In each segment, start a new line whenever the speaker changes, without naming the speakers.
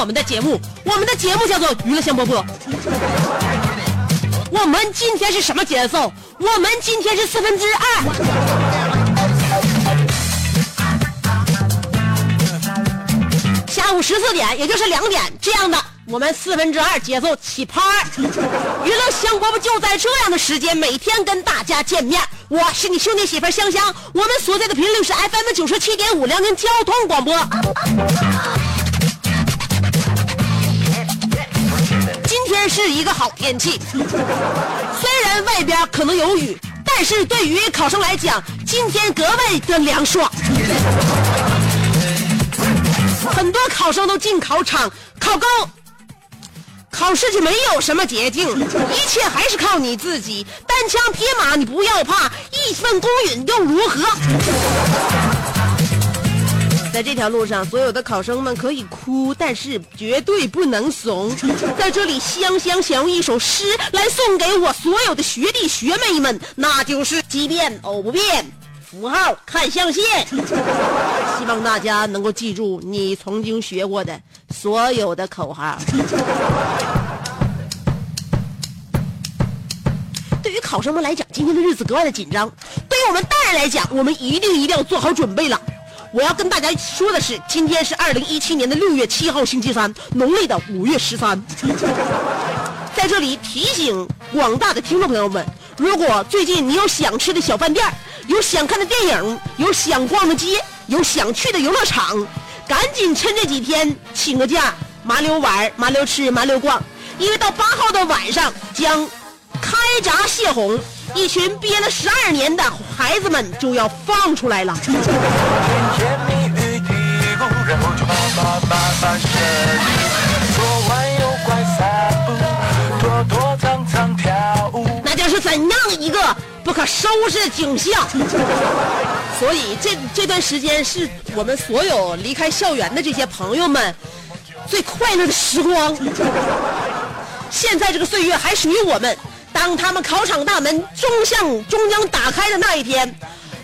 我们的节目，我们的节目叫做娱乐香饽饽。我们今天是什么节奏？我们今天是四分之二。下午十四点，也就是两点这样的，我们四分之二节奏起拍儿。娱乐香饽饽就在这样的时间，每天跟大家见面。我是你兄弟媳妇香香，我们所在的频率是 FM 九十七点五辽宁交通广播。真是一个好天气，虽然外边可能有雨，但是对于考生来讲，今天格外的凉爽。很多考生都进考场考公，考试就没有什么捷径，一切还是靠你自己。单枪匹马你不要怕，一份公允又如何？在这条路上，所有的考生们可以哭，但是绝对不能怂。在这里，香香想用一首诗来送给我所有的学弟学妹们，那就是“奇变偶不变，符号看象限”。希望大家能够记住你曾经学过的所有的口号。对于考生们来讲，今天的日子格外的紧张；对于我们大人来讲，我们一定一定要做好准备了。我要跟大家说的是，今天是二零一七年的六月七号，星期三，农历的五月十三。在这里提醒广大的听众朋友们，如果最近你有想吃的小饭店，有想看的电影，有想逛的街，有想去的游乐场，赶紧趁这几天请个假，麻溜玩、麻溜吃、麻溜逛，因为到八号的晚上将开闸泄洪，一群憋了十二年的孩子们就要放出来了。那将是怎样一个不可收拾的景象？所以这这段时间是我们所有离开校园的这些朋友们最快乐的时光。现在这个岁月还属于我们，当他们考场大门终向终将打开的那一天，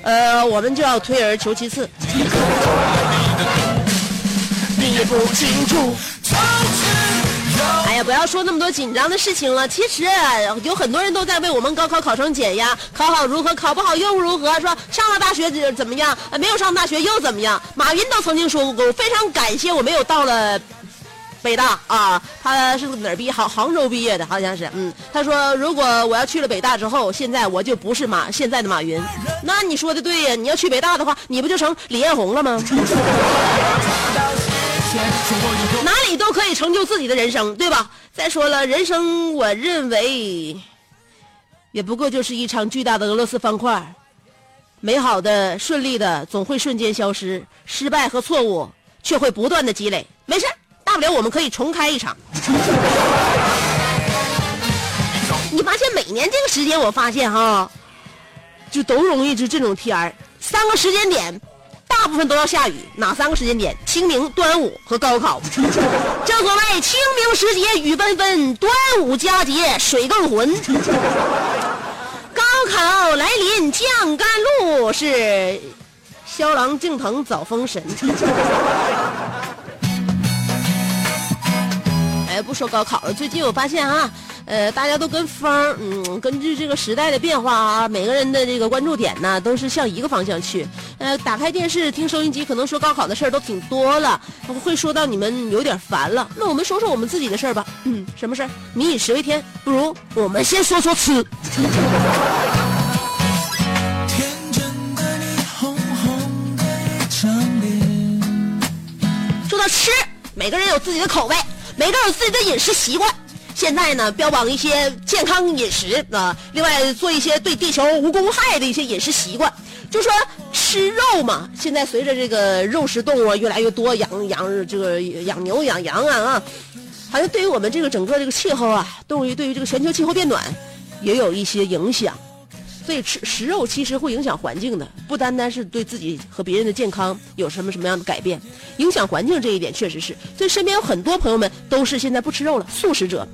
呃，我们就要退而求其次。
你不清楚，
哎呀，不要说那么多紧张的事情了。其实有很多人都在为我们高考考生减压，考好如何，考不好又如何？说上了大学怎怎么样？呃没有上大学又怎么样？马云都曾经说过，我非常感谢我没有到了。北大啊，他是哪儿毕业？杭杭州毕业的，好像是。嗯，他说如果我要去了北大之后，现在我就不是马现在的马云。那你说的对呀，你要去北大的话，你不就成李彦宏了吗？哪里都可以成就自己的人生，对吧？再说了，人生我认为也不过就是一场巨大的俄罗斯方块，美好的、顺利的总会瞬间消失，失败和错误却会不断的积累。没事，大不了我们可以重开一场。你发现每年这个时间，我发现哈，就都容易就这种天儿，三个时间点。大部分都要下雨，哪三个时间点？清明、端午和高考。正所谓清明时节雨纷纷，端午佳节水更浑。高考来临降甘露，是萧郎敬腾早封神。哎，不说高考了，最近我发现啊，呃，大家都跟风，嗯，根据这个时代的变化啊，每个人的这个关注点呢，都是向一个方向去。呃，打开电视听收音机，可能说高考的事儿都挺多了，会说到你们有点烦了。那我们说说我们自己的事儿吧。嗯，什么事儿？民以食为天，不如我们先说说吃。
天真的你，红红的一张脸。
说到吃，每个人有自己的口味，每个人有自己的饮食习惯。现在呢，标榜一些健康饮食啊，另外做一些对地球无公害的一些饮食习惯。就说吃肉嘛，现在随着这个肉食动物越来越多，养养这个养牛养羊啊啊，好像对于我们这个整个这个气候啊，对于对于这个全球气候变暖也有一些影响。所以吃食肉其实会影响环境的，不单单是对自己和别人的健康有什么什么样的改变，影响环境这一点确实是。所以身边有很多朋友们都是现在不吃肉了，素食者。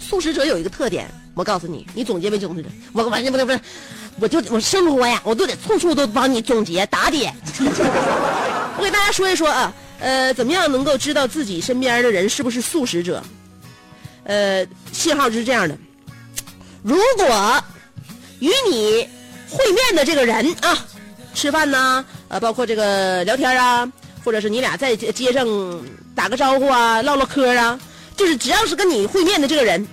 素食者有一个特点，我告诉你，你总结没总结？我完全不是不是，我就我生活呀，我都得处处都帮你总结打点。我给大家说一说啊，呃，怎么样能够知道自己身边的人是不是素食者？呃，信号是这样的，如果与你会面的这个人啊，吃饭呢，呃，包括这个聊天啊，或者是你俩在街上打个招呼啊，唠唠嗑啊，就是只要是跟你会面的这个人，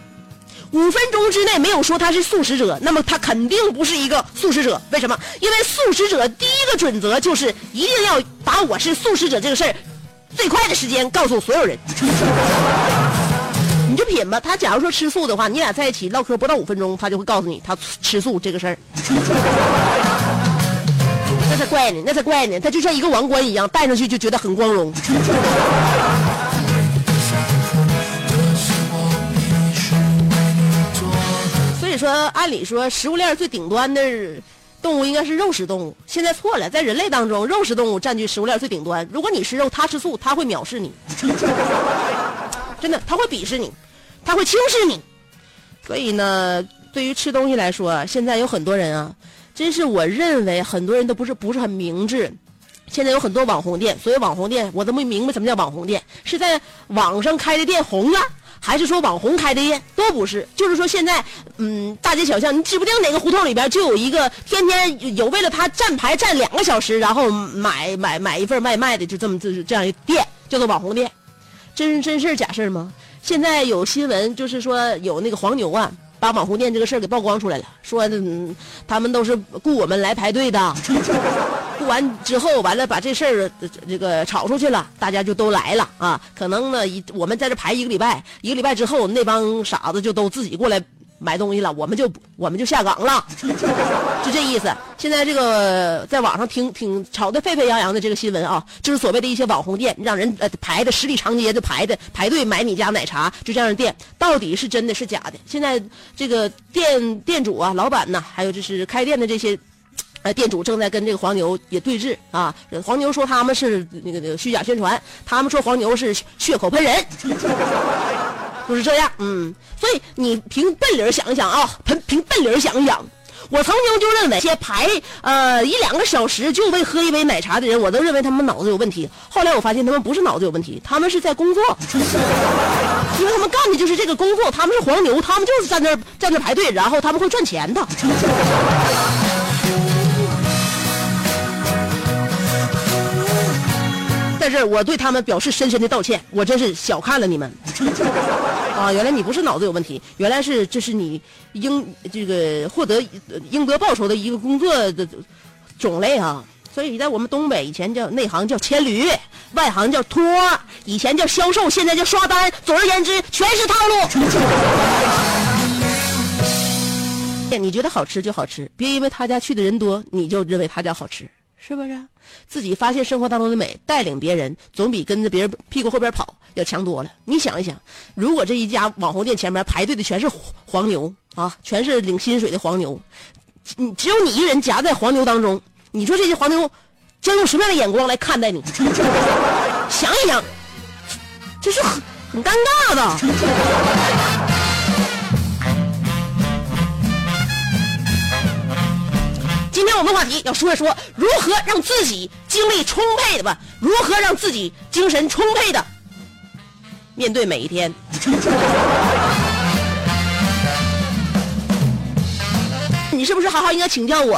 五分钟之内没有说他是素食者，那么他肯定不是一个素食者。为什么？因为素食者第一个准则就是一定要把我是素食者这个事儿，最快的时间告诉所有人。食品吧，他假如说吃素的话，你俩在一起唠嗑不到五分钟，他就会告诉你他吃素这个事儿。那才怪呢，那才怪呢，他就像一个王冠一样，戴上去就觉得很光荣。所以说，按理说食物链最顶端的动物应该是肉食动物，现在错了，在人类当中，肉食动物占据食物链最顶端。如果你吃肉，他吃素，他会藐视你。真的，他会鄙视你，他会轻视你。所以呢，对于吃东西来说，现在有很多人啊，真是我认为很多人都不是不是很明智。现在有很多网红店，所谓网红店，我都没明白什么叫网红店，是在网上开的店红了，还是说网红开的店？都不是，就是说现在，嗯，大街小巷，你指不定哪个胡同里边就有一个天天有为了他站牌站两个小时，然后买买买一份外卖的，就这么这这样一店，叫做网红店。真真事假事吗？现在有新闻，就是说有那个黄牛啊，把网红店这个事儿给曝光出来了，说、他们都是雇我们来排队的，雇完之后完了把这事儿这个炒出去了，大家就都来了啊。可能呢，一我们在这排一个礼拜，一个礼拜之后，那帮傻子就都自己过来买东西了，我们就我们就下岗了，就这意思。现在这个在网上听听炒得沸沸扬扬的这个新闻啊，就是所谓的一些网红店，让人呃排的十里长街就排的排队买你家奶茶，就这样的店，到底是真的是假的？现在这个店店主啊、老板呐，还有就是开店的这些。呃，店主正在跟这个黄牛也对峙啊。黄牛说他们是那个那个虚假宣传，他们说黄牛是血口喷人，就是这样。嗯，所以你凭笨理想一想啊，凭凭笨理想一想，我曾经就认为，些排呃一两个小时就为喝一杯奶茶的人，我都认为他们脑子有问题。后来我发现他们不是脑子有问题，他们是在工作，因为他们干的就是这个工作，他们是黄牛，他们就是在那在那排队，然后他们会赚钱的。在这儿，我对他们表示深深的道歉，我真是小看了你们。啊，原来你不是脑子有问题，原来是这是你应这个获得呃应得报酬的一个工作的种类啊。所以在我们东北以前叫内行叫牵驴，外行叫托，以前叫销售，现在叫刷单。总而言之，全是套路。你觉得好吃就好吃，别因为他家去的人多，你就认为他家好吃，是不是？自己发现生活当中的美，带领别人，总比跟着别人屁股后边跑要强多了。你想一想，如果这一家网红店前面排队的全是黄牛啊，全是领薪水的黄牛，你只有你一人夹在黄牛当中，你说这些黄牛将用什么样的眼光来看待你？想一想，这是很很尴尬的。我们话题要说一说如何让自己精力充沛的吧？如何让自己精神充沛的面对每一天？你是不是好好应该请教我？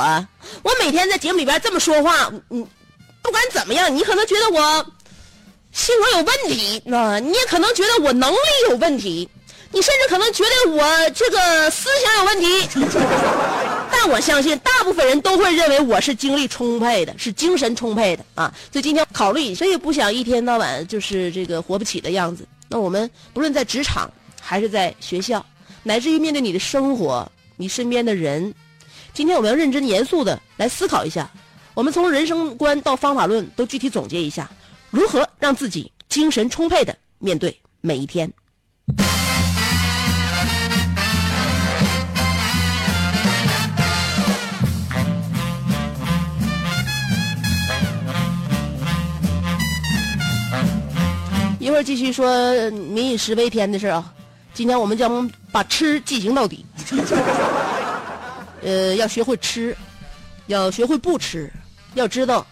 我每天在节目里边这么说话，嗯，不管怎么样，你可能觉得我性格有问题，那、你也可能觉得我能力有问题，你甚至可能觉得我这个思想有问题。但我相信，大部分人都会认为我是精力充沛的，是精神充沛的啊。所以今天考虑，谁也不想一天到晚就是这个活不起的样子。那我们不论在职场，还是在学校，乃至于面对你的生活，你身边的人，今天我们要认真严肃的来思考一下。我们从人生观到方法论都具体总结一下，如何让自己精神充沛的面对每一天。继续说民以食为天的事啊。今天我们将把吃进行到底。呃，要学会吃，要学会不吃，要知道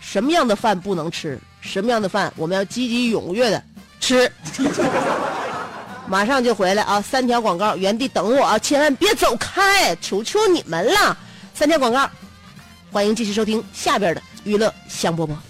什么样的饭不能吃，什么样的饭我们要积极踊跃的吃。马上就回来啊！三条广告，原地等我啊！千万别走开，求求你们了！三条广告，欢迎继续收听下边的娱乐香饽饽。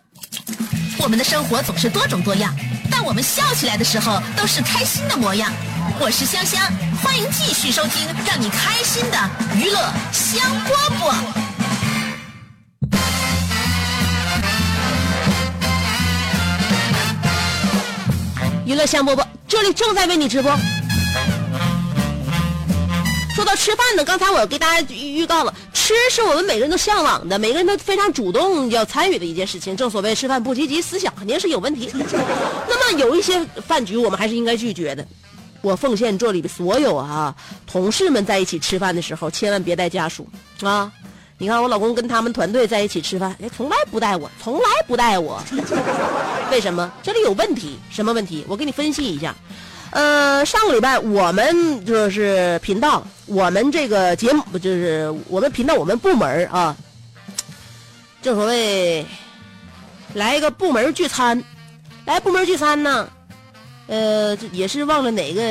我们的生活总是多种多样，但我们笑起来的时候都是开心的模样。我是香香，欢迎继续收听让你开心的娱乐香饽饽。
娱乐香饽饽，这里正在为你直播。说到吃饭呢，刚才我给大家预告了，吃是我们每个人都向往的，每个人都非常主动要参与的一件事情。正所谓吃饭不积极，思想肯定是有问题。那么有一些饭局我们还是应该拒绝的。我奉献这里的所有啊同事们在一起吃饭的时候，千万别带家属啊！你看我老公跟他们团队在一起吃饭，哎，从来不带我，从来不带我。为什么？这里有问题，什么问题？我给你分析一下。呃，上个礼拜我们就是频道，我们这个节目就是我们频道我们部门啊，正所谓来一个部门聚餐，来部门聚餐呢，呃，也是忘了哪个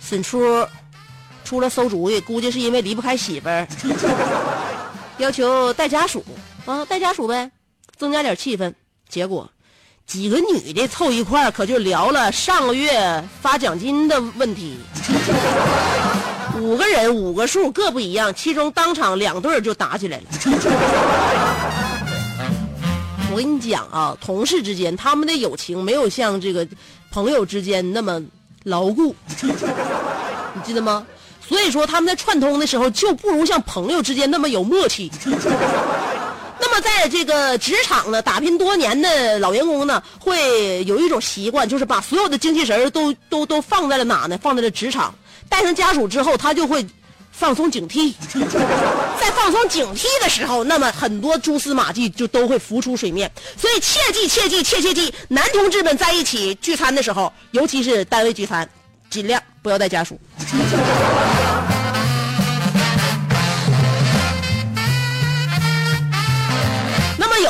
沈出出了馊主意，估计是因为离不开媳妇儿，要求带家属啊，带家属呗，增加点气氛。结果几个女的凑一块，可就聊了上个月发奖金的问题。五个人五个数各不一样，其中当场两对就打起来了。我跟你讲啊，同事之间他们的友情没有像这个朋友之间那么牢固，你记得吗？所以说他们在串通的时候就不如像朋友之间那么有默契。那么在这个职场呢，打拼多年的老员工呢，会有一种习惯，就是把所有的精气神都都都放在了哪呢？放在了职场。带上家属之后，他就会放松警惕。在放松警惕的时候，那么很多蛛丝马迹就都会浮出水面。所以切记切记切切记，男同志们在一起聚餐的时候，尤其是单位聚餐，尽量不要带家属。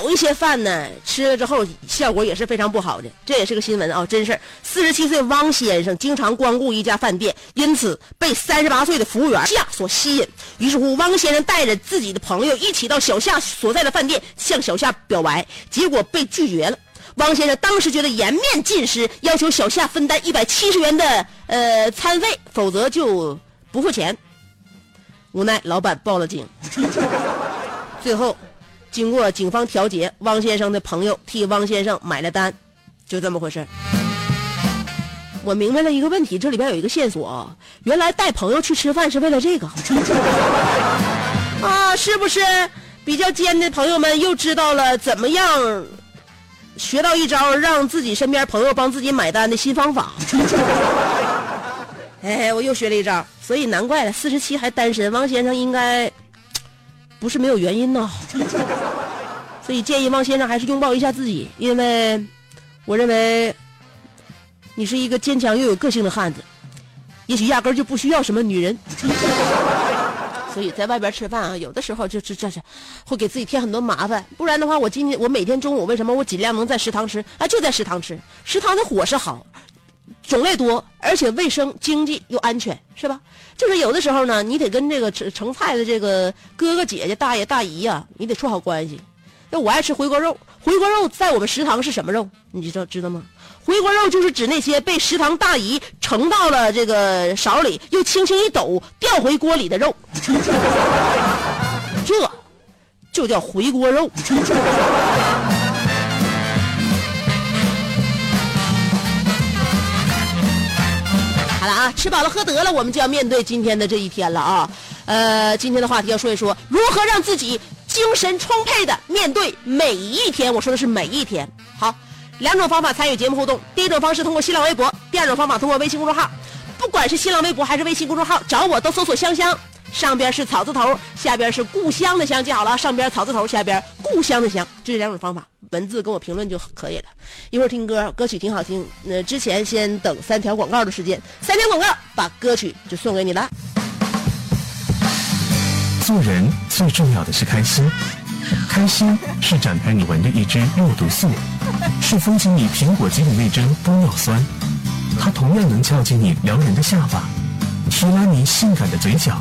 有一些饭呢，吃了之后效果也是非常不好的，这也是个新闻啊，真事儿。四十七岁汪先生经常光顾一家饭店，因此被三十八岁的服务员夏所吸引。于是乎，汪先生带着自己的朋友一起到小夏所在的饭店向小夏表白，结果被拒绝了。汪先生当时觉得颜面尽失，要求小夏分担一百七十元的呃餐费，否则就不付钱。无奈老板报了警，最后。经过警方调解，汪先生的朋友替汪先生买了单，就这么回事我明白了一个问题，这里边有一个线索啊，原来带朋友去吃饭是为了这个 啊，是不是？比较尖的朋友们又知道了怎么样学到一招让自己身边朋友帮自己买单的新方法。哎，我又学了一招，所以难怪了，四十七还单身，王先生应该不是没有原因呢。所以建议汪先生还是拥抱一下自己，因为我认为你是一个坚强又有个性的汉子，也许压根就不需要什么女人。所以在外边吃饭啊，有的时候就这这是会给自己添很多麻烦。不然的话，我今天我每天中午为什么我尽量能在食堂吃啊？就在食堂吃，食堂的伙食好，种类多，而且卫生、经济又安全，是吧？就是有的时候呢，你得跟这个盛菜的这个哥哥姐姐、大爷大姨呀、你得处好关系。那我爱吃回锅肉，回锅肉在我们食堂是什么肉？你知道知道吗？回锅肉就是指那些被食堂大姨盛到了这个勺里，又轻轻一抖掉回锅里的肉，这就叫回锅肉。啊，吃饱了喝得了，我们就要面对今天的这一天了啊。呃，今天的话题要说一说如何让自己精神充沛的面对每一天。我说的是每一天。好，两种方法参与节目互动。第一种方式通过新浪微博，第二种方法通过微信公众号。不管是新浪微博还是微信公众号，找我都搜索“香香”，上边是草字头，下边是故乡的乡，记好了，上边草字头，下边故乡的乡，就这两种方法，文字跟我评论就可以了。一会儿听歌，歌曲挺好听。呃，之前先等三条广告的时间，三条广告把歌曲就送给你了。
做人最重要的是开心，开心是展开你纹的一支肉毒素，是封紧你苹果肌的那针玻尿酸，它同样能翘起你撩人的下巴，提拉你性感的嘴角，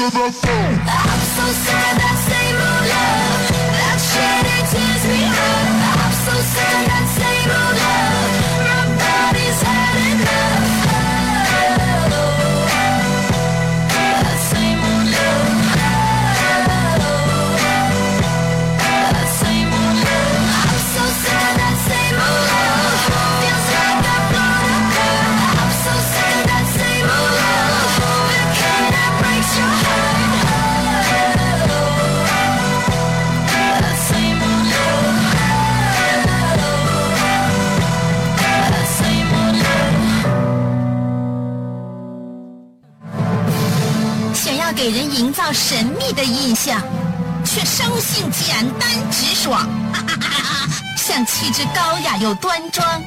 Of the phone.
I'm so sad 简单直爽，像气质高雅又端庄，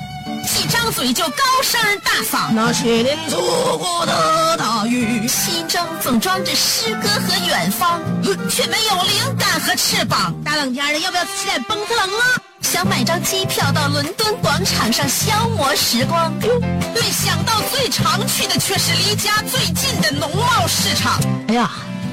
一张嘴就高声大嗓。
那些年错过的大雨，
心中总装着诗歌和远方，却没有灵感和翅膀。
大冷天的，要不要吃点蹦特冷啊？
想买张机票到伦敦广场上消磨时光，没想到最常去的却是离家最近的农贸市场。
哎呀，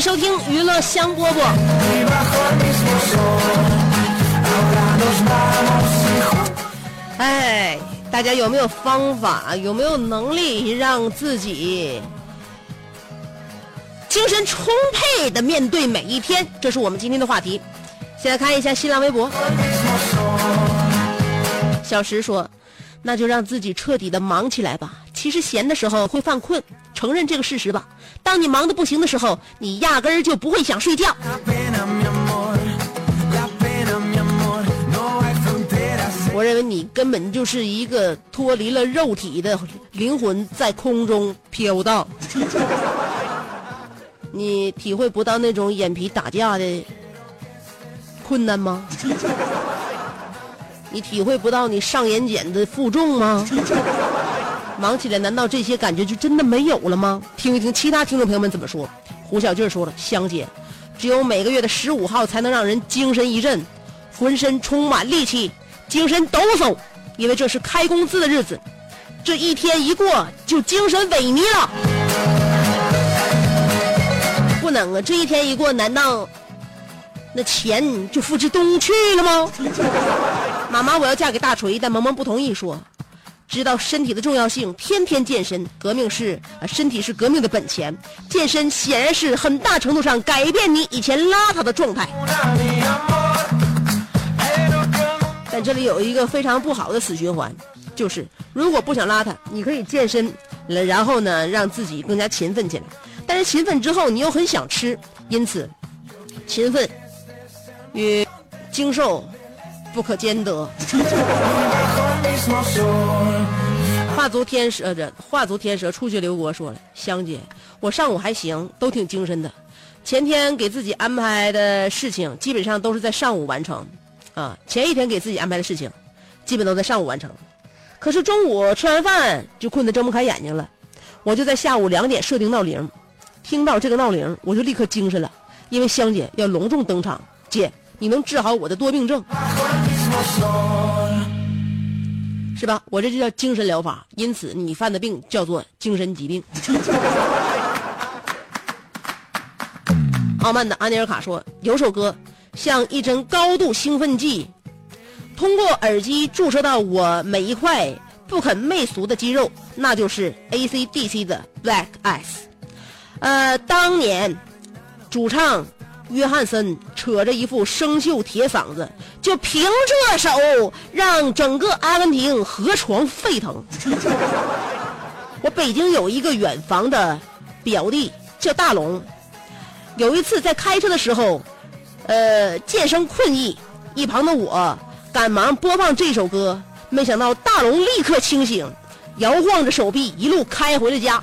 收听娱乐香饽饽。哎，大家有没有方法？有没有能力让自己精神充沛的面对每一天？这是我们今天的话题。先来看一下新浪微博，小石说：“那就让自己彻底的忙起来吧。其实闲的时候会犯困，承认这个事实吧。当你忙得不行的时候，你压根儿就不会想睡觉。我认为你根本就是一个脱离了肉体的灵魂，在空中飘荡。你体会不到那种眼皮打架的困难吗？你体会不到你上眼睑的负重吗？忙起来，难道这些感觉就真的没有了吗？听一听其他听众朋友们怎么说。胡小俊说了：“香姐，只有每个月的十五号才能让人精神一振，浑身充满力气，精神抖擞，因为这是开工资的日子。这一天一过，就精神萎靡了。不能啊！这一天一过，难道那钱就付之东去了吗？妈妈，我要嫁给大锤，但萌萌不同意说。知道身体的重要性，天天健身，革命是身体是革命的本钱。健身显然是很大程度上改变你以前邋遢的状态。但这里有一个非常不好的死循环，就是如果不想邋遢，你可以健身，然后呢让自己更加勤奋起来。但是勤奋之后，你又很想吃，因此勤奋与精瘦不可兼得。画足天蛇，呃，这画足天蛇出去刘国说了，香姐，我上午还行，都挺精神的。前天给自己安排的事情，基本上都是在上午完成，啊，前一天给自己安排的事情，基本都在上午完成。可是中午吃完饭就困得睁不开眼睛了，我就在下午两点设定闹铃，听到这个闹铃，我就立刻精神了，因为香姐要隆重登场，姐，你能治好我的多病症。是吧？我这就叫精神疗法，因此你犯的病叫做精神疾病。傲慢的安尼尔卡说，有首歌像一针高度兴奋剂，通过耳机注射到我每一块不肯媚俗的肌肉，那就是 A.C.D.C 的 Black Eyes。呃，当年主唱约翰森扯着一副生锈铁嗓子，就凭这首让整个阿根廷河床沸腾。我北京有一个远房的表弟叫大龙，有一次在开车的时候，呃，渐生困意，一旁的我赶忙播放这首歌，没想到大龙立刻清醒，摇晃着手臂一路开回了家。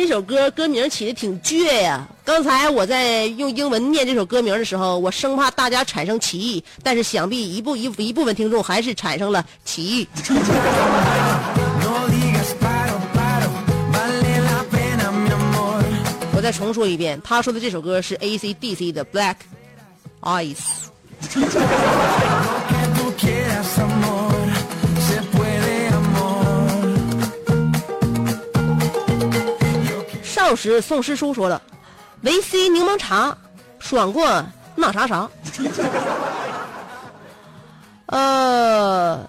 这首歌歌名起的挺倔呀！刚才我在用英文念这首歌名的时候，我生怕大家产生歧义，但是想必一部一一部分听众还是产生了歧义。我再重说一遍，他说的这首歌是 A.C.D.C 的《Black Eyes》。少时宋师叔说了，维 C 柠檬茶爽过那啥啥。呃，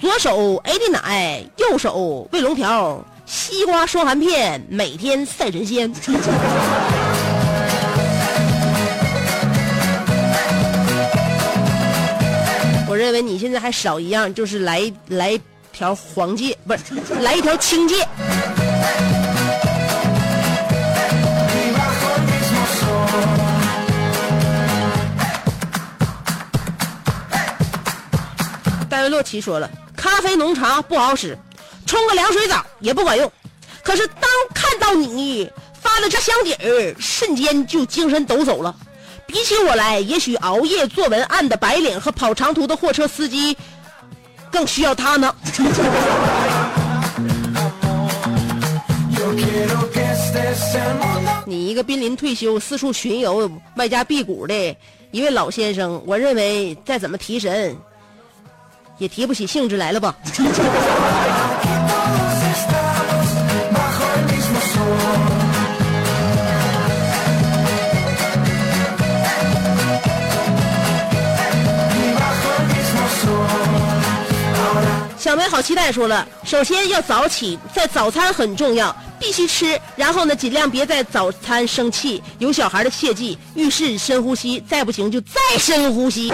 左手 AD 奶，右手卫龙条，西瓜霜含片，每天赛神仙。我认为你现在还少一样，就是来来条黄戒，不是来一条青戒。洛奇说了，咖啡浓茶不好使，冲个凉水澡也不管用。可是当看到你发的这箱底儿，瞬间就精神抖擞了。比起我来，也许熬夜做文案的白领和跑长途的货车司机更需要它呢。你一个濒临退休、四处巡游、外加辟谷的一位老先生，我认为再怎么提神，也提不起兴致来了吧？小梅好期待说了首先要早起在早餐很重要必须吃。然后呢，尽量别在早餐生气，有小孩的切记，遇事深呼吸，再不行就再深呼吸，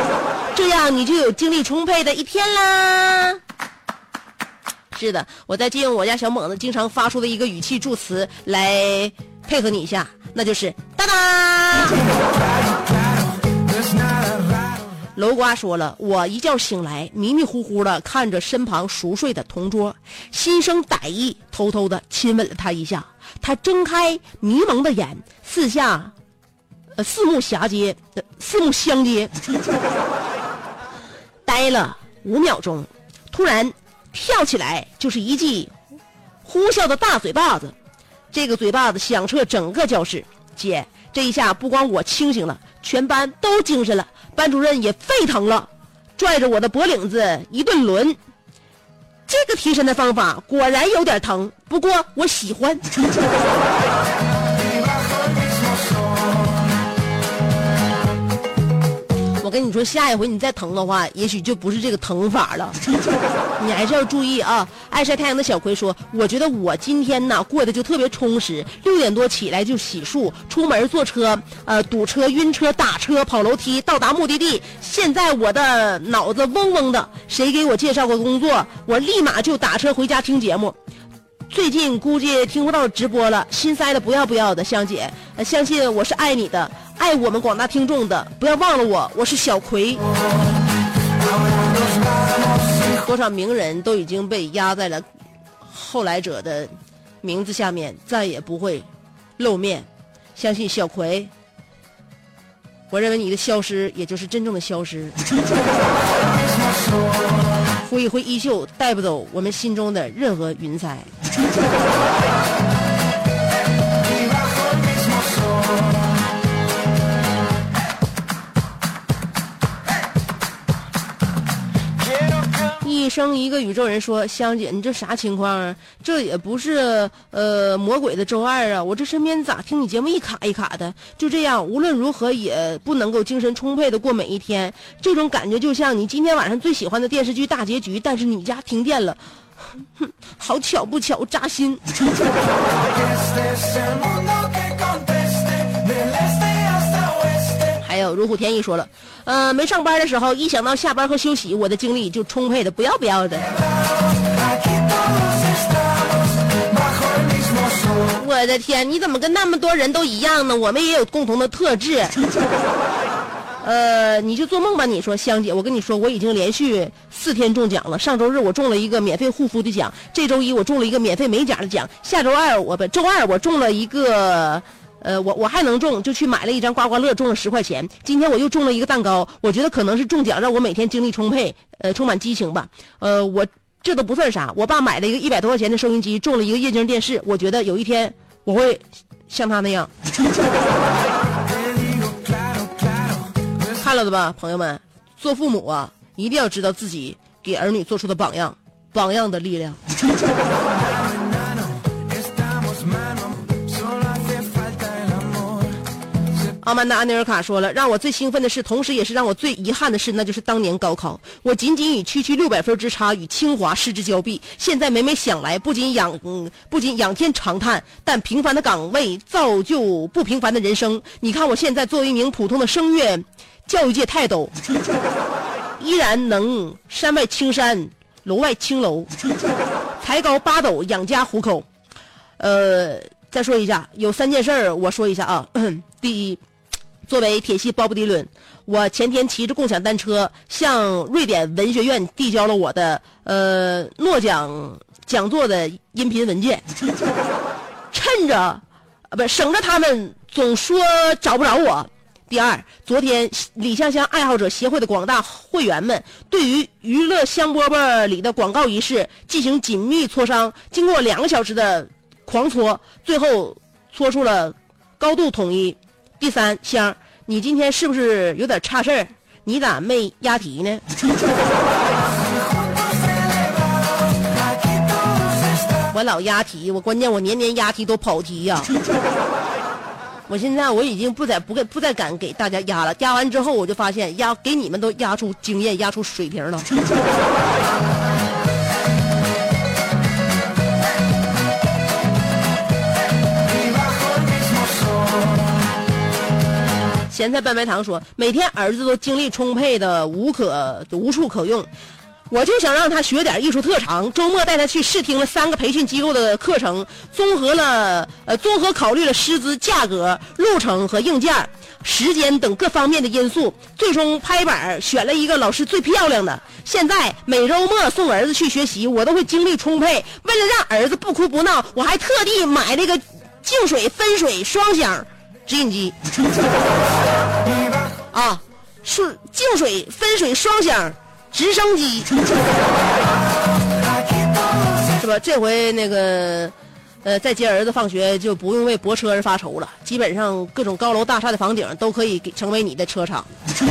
这样你就有精力充沛的一天啦。是的，我在借用我家小猛子经常发出的一个语气助词来配合你一下，那就是哒哒。楼瓜说了，我一觉醒来，迷迷糊糊的看着身旁熟睡的同桌，心生歹意，偷偷的亲吻了他一下。他睁开迷蒙的眼，四下，呃，四目狭接，四目相接，呆了五秒钟，突然跳起来，就是一记呼啸的大嘴巴子。这个嘴巴子响彻整个教室。姐，这一下不光我清醒了，全班都精神了，班主任也沸腾了，拽着我的脖领子一顿抡。这个提神的方法果然有点疼，不过我喜欢。我跟你说，下一回你再疼的话，也许就不是这个疼法了。你还是要注意啊！爱晒太阳的小葵说：“我觉得我今天呢过得就特别充实，六点多起来就洗漱，出门坐车，呃，堵车、晕车、打车、跑楼梯，到达目的地。现在我的脑子嗡嗡的，谁给我介绍个工作，我立马就打车回家听节目。”最近估计听不到直播了，心塞的不要不要的，香姐，呃相信我是爱你的，爱我们广大听众的，不要忘了我，我是小葵。多少名人都已经被压在了后来者的名字下面，再也不会露面。相信小葵，我认为你的消失也就是真正的消失。挥一挥衣袖，带不走我们心中的任何云彩。生一个宇宙人说：“香姐，你这啥情况啊？这也不是呃魔鬼的周二啊！我这身边咋听你节目一卡一卡的？就这样，无论如何也不能够精神充沛的过每一天。这种感觉就像你今天晚上最喜欢的电视剧大结局，但是你家停电了，哼，好巧不巧，扎心。还有如虎添翼说了，呃，没上班的时候，一想到下班和休息，我的精力就充沛的不要不要的。我的天，你怎么跟那么多人都一样呢？我们也有共同的特质。呃，你就做梦吧！你说香姐，我跟你说，我已经连续四天中奖了。上周日我中了一个免费护肤的奖，这周一我中了一个免费美甲的奖，下周二我不周二我中了一个，呃，我我还能中，就去买了一张刮刮乐，中了十块钱。今天我又中了一个蛋糕，我觉得可能是中奖让我每天精力充沛，呃，充满激情吧。呃，我这都不算啥，我爸买了一个一百多块钱的收音机，中了一个液晶电视，我觉得有一天我会像他那样。看了的吧，朋友们，做父母啊，一定要知道自己给儿女做出的榜样，榜样的力量。阿曼达·安尼尔卡说了，让我最兴奋的是，同时也是让我最遗憾的事，那就是当年高考，我仅仅以区区六百分之差与清华失之交臂。现在每每想来，不仅仰、嗯、不仅仰天长叹，但平凡的岗位造就不平凡的人生。你看，我现在作为一名普通的声乐教育界泰斗，依然能山外青山，楼外青楼，才高八斗养家糊口。呃，再说一下，有三件事儿，我说一下啊。第一。作为铁西鲍勃迪伦，我前天骑着共享单车向瑞典文学院递交了我的呃诺奖讲座的音频文件，趁着呃不省着他们总说找不着我。第二，昨天李香香爱好者协会的广大会员们对于娱乐香饽饽里的广告仪式进行紧密磋商，经过两个小时的狂搓，最后搓出了高度统一。第三，香，你今天是不是有点差事儿？你咋没押题呢？我老押题，我关键我年年押题都跑题呀、我现在我已经不再不给不再敢给大家压了，压完之后我就发现压给你们都压出经验，压出水平了。咸菜拌白糖说，每天儿子都精力充沛的无可无处可用，我就想让他学点艺术特长。周末带他去试听了三个培训机构的课程，综合了呃综合考虑了师资、价格、路程和硬件、时间等各方面的因素，最终拍板选了一个老师最漂亮的。现在每周末送儿子去学习，我都会精力充沛。为了让儿子不哭不闹，我还特地买了一个净水分水双响直饮机。啊，是净水分水双响直升机，是吧？这回那个，呃，在接儿子放学就不用为泊车而发愁了，基本上各种高楼大厦的房顶都可以给成为你的车场。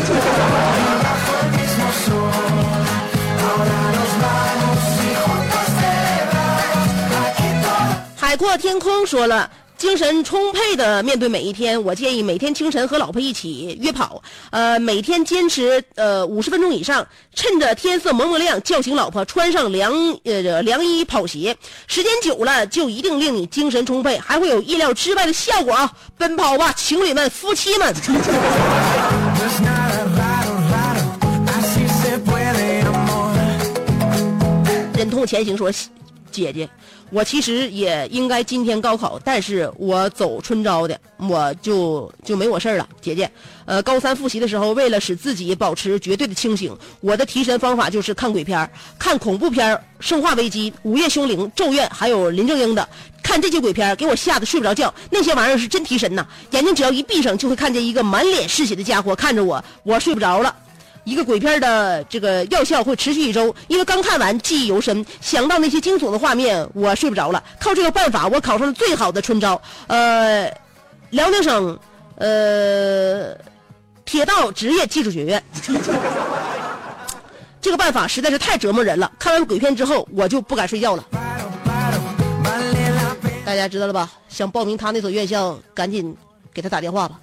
海阔天空说了。精神充沛的面对每一天，我建议每天清晨和老婆一起约跑，呃，每天坚持呃五十分钟以上，趁着天色蒙蒙亮叫醒老婆，穿上凉呃凉衣跑鞋，时间久了就一定令你精神充沛，还会有意料之外的效果啊！奔跑吧，情侣们、夫妻们。忍痛前行说，姐姐。我其实也应该今天高考，但是我走春招的，我就就没我事儿了。姐姐，呃，高三复习的时候，为了使自己保持绝对的清醒，我的提神方法就是看鬼片儿看恐怖片儿生化危机》《午夜凶铃》《咒怨》，还有林正英的。看这些鬼片儿给我吓得睡不着觉，那些玩意儿是真提神呐！眼睛只要一闭上，就会看见一个满脸是血的家伙看着我，我睡不着了。一个鬼片的这个药效会持续一周，因为刚看完记忆犹深，想到那些惊悚的画面，我睡不着了。靠这个办法，我考上了最好的春招，呃，辽宁省呃铁道职业技术学院。这个办法实在是太折磨人了。看完鬼片之后，我就不敢睡觉了。大家知道了吧？想报名他那所院校，赶紧给他打电话吧。